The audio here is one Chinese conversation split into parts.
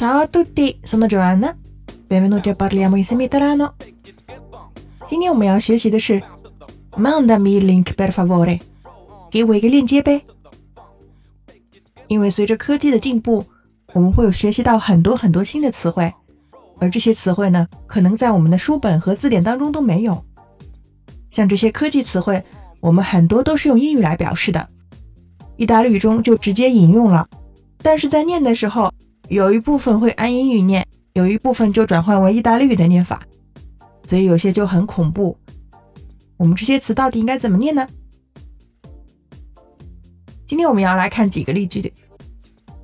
Ciao a tutti, sono Joanna. Benvenuti a parliamo insieme italiano. 今天我们要学习的是 Mandami il link per favore，给我一个链接呗。因为随着科技的进步，我们会有学习到很多很多新的词汇，而这些词汇呢，可能在我们的书本和字典当中都没有。像这些科技词汇，我们很多都是用英语来表示的，意大利语中就直接引用了。但是在念的时候，有一部分会按英语念，有一部分就转换为意大利语的念法，所以有些就很恐怖。我们这些词到底应该怎么念呢？今天我们要来看几个例句。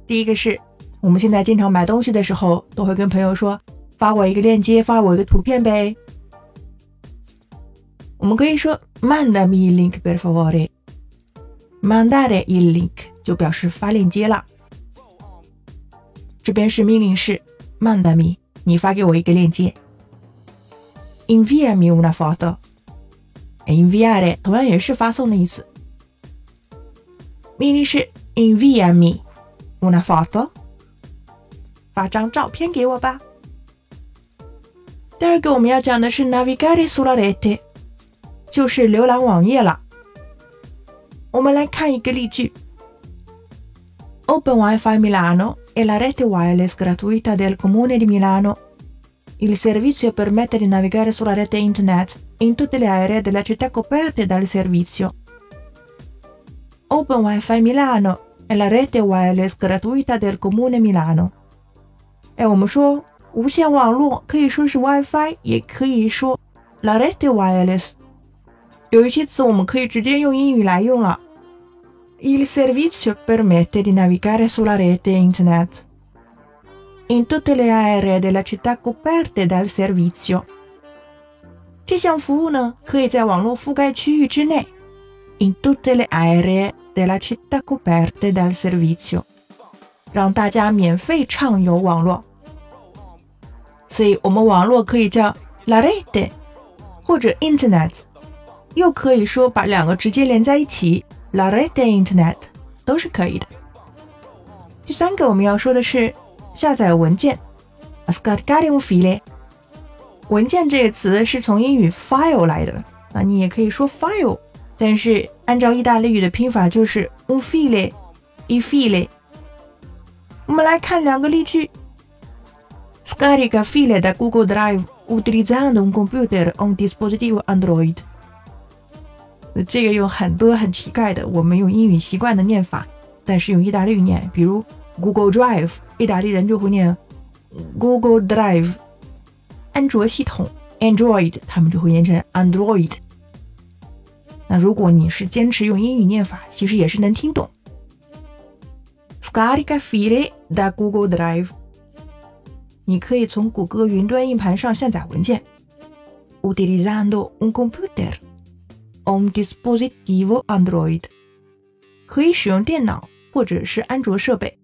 第一个是，我们现在经常买东西的时候，都会跟朋友说：“发我一个链接，发我一个图片呗。”我们可以说 “mandami il link per favore”，“mandare il link” 就表示发链接了。这边是命令式，mandami，你发给我一个链接。inviami una foto，inviare 同样也是发送的意思。命令式 inviami una foto，发张照片给我吧。第二个我们要讲的是 navigare sulla rete，就是浏览网页了。我们来看一个例句：Open Wi-Fi Milano。e la rete wireless gratuita del Comune di Milano. Il servizio permette di navigare sulla rete internet in tutte le aree della città coperte dal servizio. Open Wi-Fi Milano è la rete wireless gratuita del Comune Milano. 哎，我们说无线网络可以说是 WiFi，也可以说 la rete wireless。有一些词我们可以直接用英语来用了。 il servizio permette di navigare sulla rete internet in tutte le aree della città coperte dal servizio。这项服务呢，可以在网络覆盖区域之内，in tutte le aree della città coperte dal servizio，让大家免费畅游网络。所以，我们网络可以叫 la rete，或者 internet，又可以说把两个直接连在一起。 La rete internet 都是可以的。第三个我们要说的是下载文件，scaricare un file。文件这个词是从英语 file 来的，那你也可以说 file，但是按照意大利语的拼法就是 un file，i file。我们来看两个例句：scarica file da Google Drive utilizzando un computer o un dispositivo Android。这个有很多很奇怪的，我们用英语习惯的念法，但是用意大利语念，比如 Google Drive，意大利人就会念 Google Drive；安卓系统 Android，他们就会念成 Android。那如果你是坚持用英语念法，其实也是能听懂。Scarica file da Google Drive，你可以从谷歌云端硬盘上下载文件，utilizzando un computer。On dispositivo Android，可以使用电脑或者是安卓设备。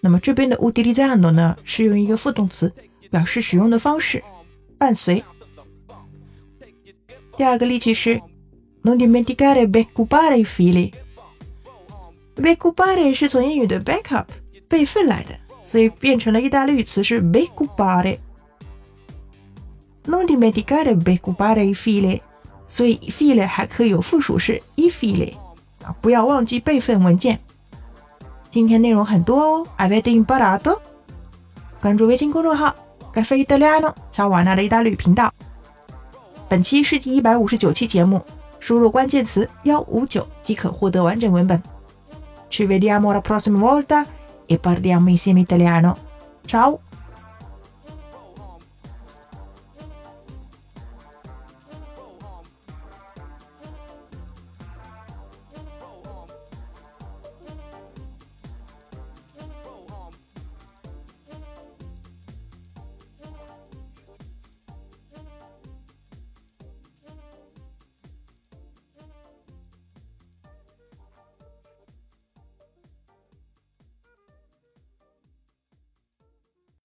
那么这边的 utilizzando 呢，是用一个副动词表示使用的方式，伴随。第二个例句是 Non dimenticare backupare i fili。backupare 是从英语的 backup 备份来的，所以变成了意大利语词是 backupare。Non dimenticare backupare i fili。 所以 file 还可以有附属式 ifile 啊，不要忘记备份文件。今天内容很多哦，avete imparato？关注微信公众号“咖啡意大利诺”小瓦纳的意大利频道。本期是第一百五十九期节目，输入关键词幺五九即可获得完整文本。Ci vediamo la prossima volta e parliamo insieme italiano. Ciao!